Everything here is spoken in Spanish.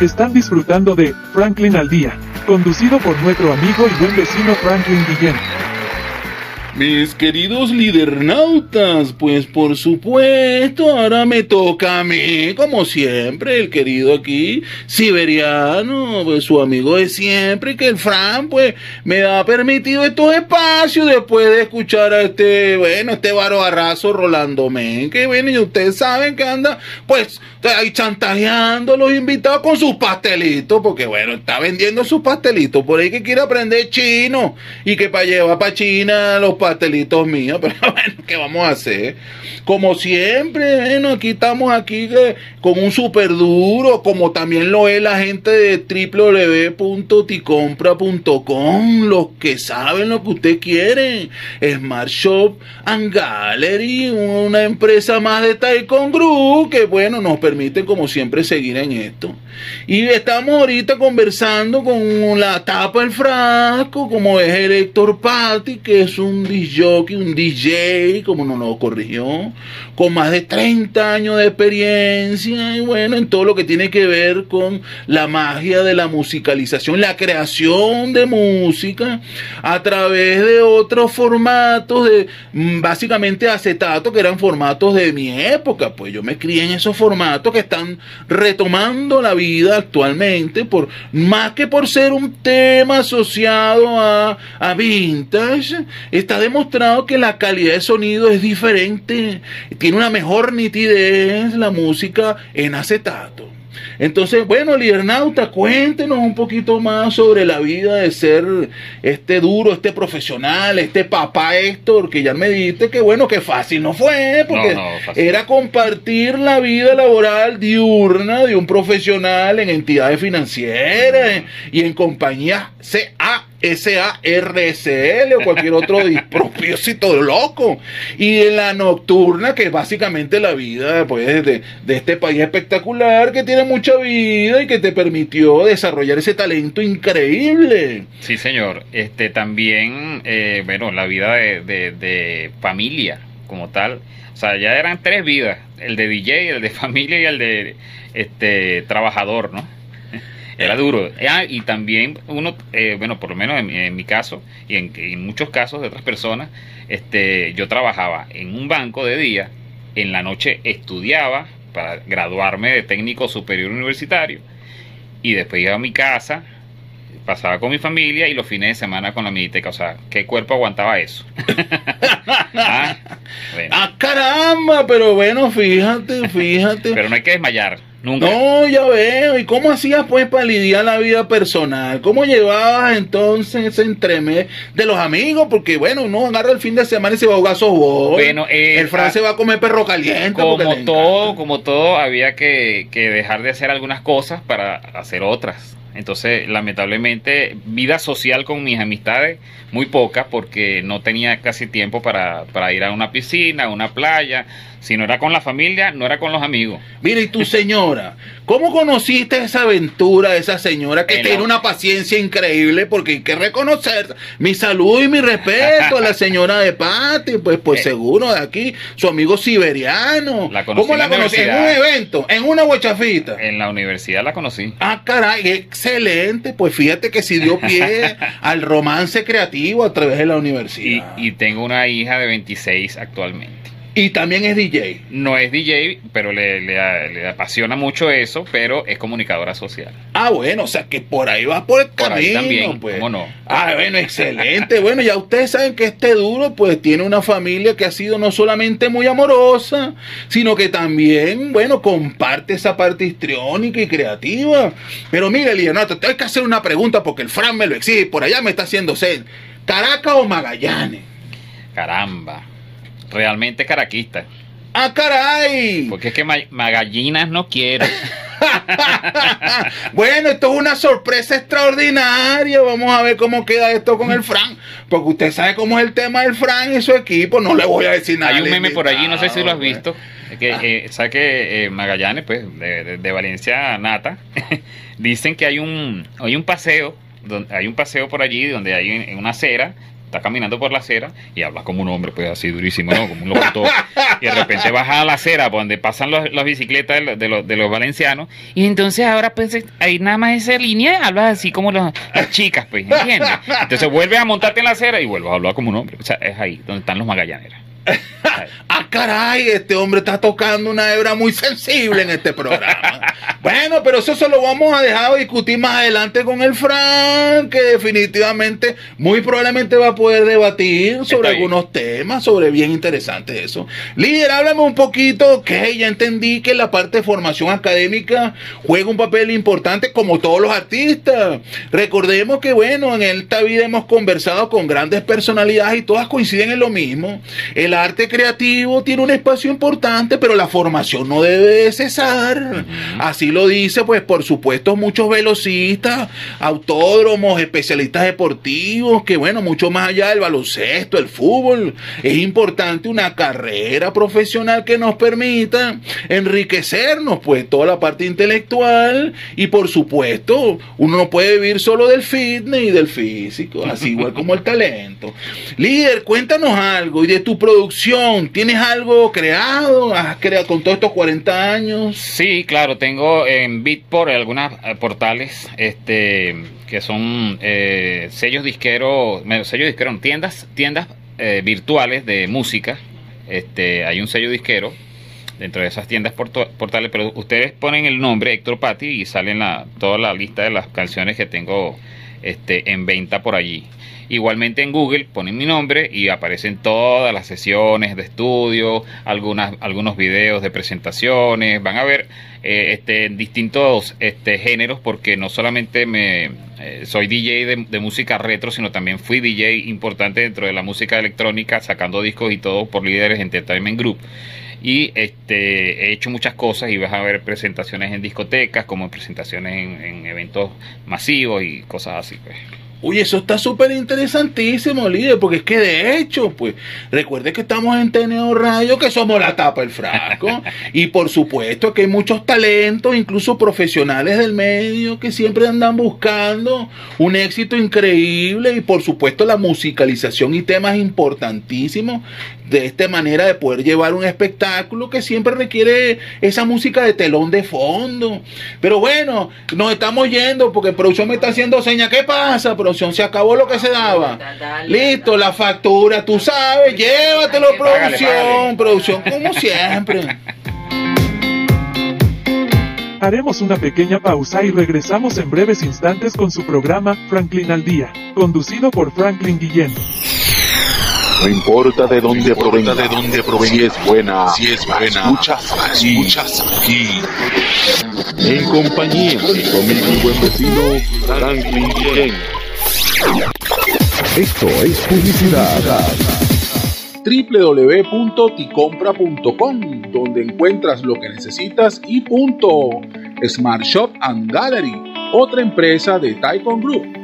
Están disfrutando de Franklin al Día, conducido por nuestro amigo y buen vecino Franklin Guillén. Mis queridos lidernautas, pues por supuesto, ahora me toca a mí, como siempre, el querido aquí, siberiano, pues su amigo de siempre, que el Fran, pues, me ha permitido estos espacios después de escuchar a este, bueno, este barbarrazo Rolando Men, que bueno, y ustedes saben que anda, pues, ahí chantajeando a los invitados con sus pastelitos, porque bueno, está vendiendo sus pastelitos, por ahí que quiere aprender chino, y que para llevar para China los pastelitos míos, pero bueno, ¿qué vamos a hacer? Como siempre, bueno, aquí estamos aquí eh, con un super duro, como también lo es la gente de www.ticompra.com, los que saben lo que usted quiere. Smart Shop and Gallery, una empresa más de Taikon Group, que bueno, nos permite como siempre seguir en esto. Y estamos ahorita conversando con la tapa del frasco, como es el Héctor Patti, que es un DJ, un DJ, como nos lo corrigió, con más de 30 años de experiencia, y bueno, en todo lo que tiene que ver con la magia de la musicalización, la creación de música a través de otros formatos, de mm, básicamente acetato, que eran formatos de mi época, pues yo me crié en esos formatos que están retomando la vida actualmente, por más que por ser un tema asociado a, a vintage, está demostrado que la calidad de sonido es diferente, tiene una mejor nitidez la música en acetato. Entonces, bueno, Liernauta, cuéntenos un poquito más sobre la vida de ser este duro, este profesional, este papá Héctor, que ya me dijiste que bueno, que fácil no fue, porque No, no, fácil. era compartir la vida laboral diurna de un profesional en entidades financieras y en compañías CA. SARSL o cualquier otro propósito loco. Y en la nocturna, que es básicamente la vida pues, de, de este país espectacular que tiene mucha vida y que te permitió desarrollar ese talento increíble. Sí, señor. Este también, eh, bueno, la vida de, de- de familia como tal. O sea, ya eran tres vidas: el de DJ, el de familia y el de este trabajador, ¿no? Era duro. Ah, y también uno, eh, bueno, por lo menos en, mi- en mi caso y en, en muchos casos de otras personas, este, yo trabajaba en un banco de día, en la noche estudiaba para graduarme de técnico superior universitario y después iba a mi casa, pasaba con mi familia y los fines de semana con la miniteca. O sea, ¿qué cuerpo aguantaba eso? Ah, bueno. ¡Ah, caramba! Pero bueno, fíjate, fíjate. Pero no hay que desmayar, nunca. No, ya veo. ¿Y cómo hacías pues para lidiar la vida personal? ¿Cómo llevabas entonces ese entremés de los amigos? Porque bueno, uno agarra el fin de semana y se va a jugar softball. Bueno, eh, el Fran ah, se va a comer perro caliente. como todo, como todo, había que, que dejar de hacer algunas cosas para hacer otras. Entonces, lamentablemente, vida social con mis amistades, muy poca, porque no tenía casi tiempo para, para ir a una piscina, a una playa. Si no era con la familia, no era con los amigos. Mira, y tu señora, ¿cómo conociste esa aventura de esa señora que En tiene la- una paciencia increíble? Porque hay que reconocer mi salud y mi respeto a la señora de Pati, pues por Eh. seguro de aquí, su amigo siberiano. La ¿Cómo la la conocí? En un evento, en una guachafita. En la universidad la conocí. Ah, caray, excelente. Pues fíjate que si dio pie al romance creativo a través de la Y, universidad. y tengo una hija de 26 actualmente. Y también es DJ. No es DJ, pero le, le- le apasiona mucho eso, pero es comunicadora social. Ah, bueno, o sea que por ahí va por el Por camino, ahí también, pues. ¿cómo no? Ah, bueno, excelente. Bueno, ya ustedes saben que este duro, pues, tiene una familia que ha sido no solamente muy amorosa, sino que también, bueno, comparte esa parte histriónica y creativa. Pero mira, Leonardo, te hay que hacer una pregunta porque el Fran me lo exige. Por allá me está haciendo sed. ¿Caracas o Magallanes? Caramba. Realmente caraquista. ¡Ah, caray! Porque es que ma- Magallinas no quiero. bueno, esto es una sorpresa extraordinaria. Vamos a ver cómo queda esto con el Fran. Porque usted sabe cómo es el tema del Fran y su equipo. No le voy a decir nada. Hay un meme por allí, no sé si lo has visto. Que, eh, sabe que eh, Magallanes, pues, de, de- de Valencia Nata, dicen que hay un, hay un paseo, donde, hay un paseo por allí donde hay una acera está caminando por la acera y habla como un hombre, pues así durísimo, ¿no? Como un locutor. y de repente baja a la acera donde pasan los- las bicicletas de, los- de los, valencianos. Y entonces ahora, pues, ahí nada más esa línea habla así como los- las chicas, pues, ¿entiendes? Entonces vuelve a montarte en la acera y vuelve a hablar como un hombre. O sea, es ahí donde están los magallaneros. Ah, caray, este hombre está tocando una hebra muy sensible en este programa. bueno, pero eso se lo vamos a dejar discutir más adelante con el Frank, que definitivamente, muy probablemente va a poder debatir sobre algunos temas, sobre bien interesante eso. Líder, háblame un poquito, ok, ya entendí que la parte de formación académica juega un papel importante como todos los artistas. Recordemos que, bueno, en esta vida hemos conversado con grandes personalidades y todas coinciden en lo mismo. El arte creativo tiene un espacio importante, pero la formación no debe de cesar. Así lo dice, pues, por supuesto, muchos velocistas, autódromos, especialistas deportivos, que, bueno, mucho más allá del baloncesto, el fútbol, es importante una carrera profesional que nos permita enriquecernos, pues, toda la parte intelectual y, por supuesto, uno no puede vivir solo del fitness y del físico, así igual como el talento. Líder, cuéntanos algo y de tu producción, ¿tienes algo creado? ¿Has creado con todos estos 40 años? Sí, claro, tengo en Beatport algunos eh, portales este, que son eh, sellos disqueros, sellos disqueros, tiendas, tiendas eh, virtuales de música. Este, hay un sello disquero dentro de esas tiendas portales, pero ustedes ponen el nombre Héctor Patti y salen la, toda la lista de las canciones que tengo este, en venta por allí. Igualmente en Google ponen mi nombre y aparecen todas las sesiones de estudio, algunas, algunos videos de presentaciones. Van a ver eh, este, distintos este, géneros porque no solamente me eh, soy DJ de, música retro, sino también fui DJ importante dentro de la música electrónica, sacando discos y todo por Líderes Entertainment Group. Y este, he hecho muchas cosas y vas a ver presentaciones en discotecas, como presentaciones en, en eventos masivos y cosas así. Pues. Oye, eso está súper interesantísimo, líder, porque es que de hecho, pues, recuerde que estamos en TNO Radio, que somos la tapa del frasco, y por supuesto que hay muchos talentos, incluso profesionales del medio, que siempre andan buscando un éxito increíble, y por supuesto la musicalización y temas importantísimos de esta manera de poder llevar un espectáculo que siempre requiere esa música de telón de fondo. Pero bueno, nos estamos yendo porque producción me está haciendo señas. ¿Qué pasa, producción? Se acabó lo que se daba. Listo, la factura, tú sabes, llévatelo, producción. Producción, como siempre. Haremos una pequeña pausa y regresamos en breves instantes con su programa Franklin al Día, conducido por Franklin Guillén. No importa de dónde provenga, de dónde provenga, si es buena, si es buena, escuchas aquí, escuchas aquí. en compañía de tu amigo y buen vecino Franklin Guillén. Esto es publicidad. www.ticompra.com, donde encuentras lo que necesitas y punto. Smart Shop and Gallery, otra empresa de Taikon Group.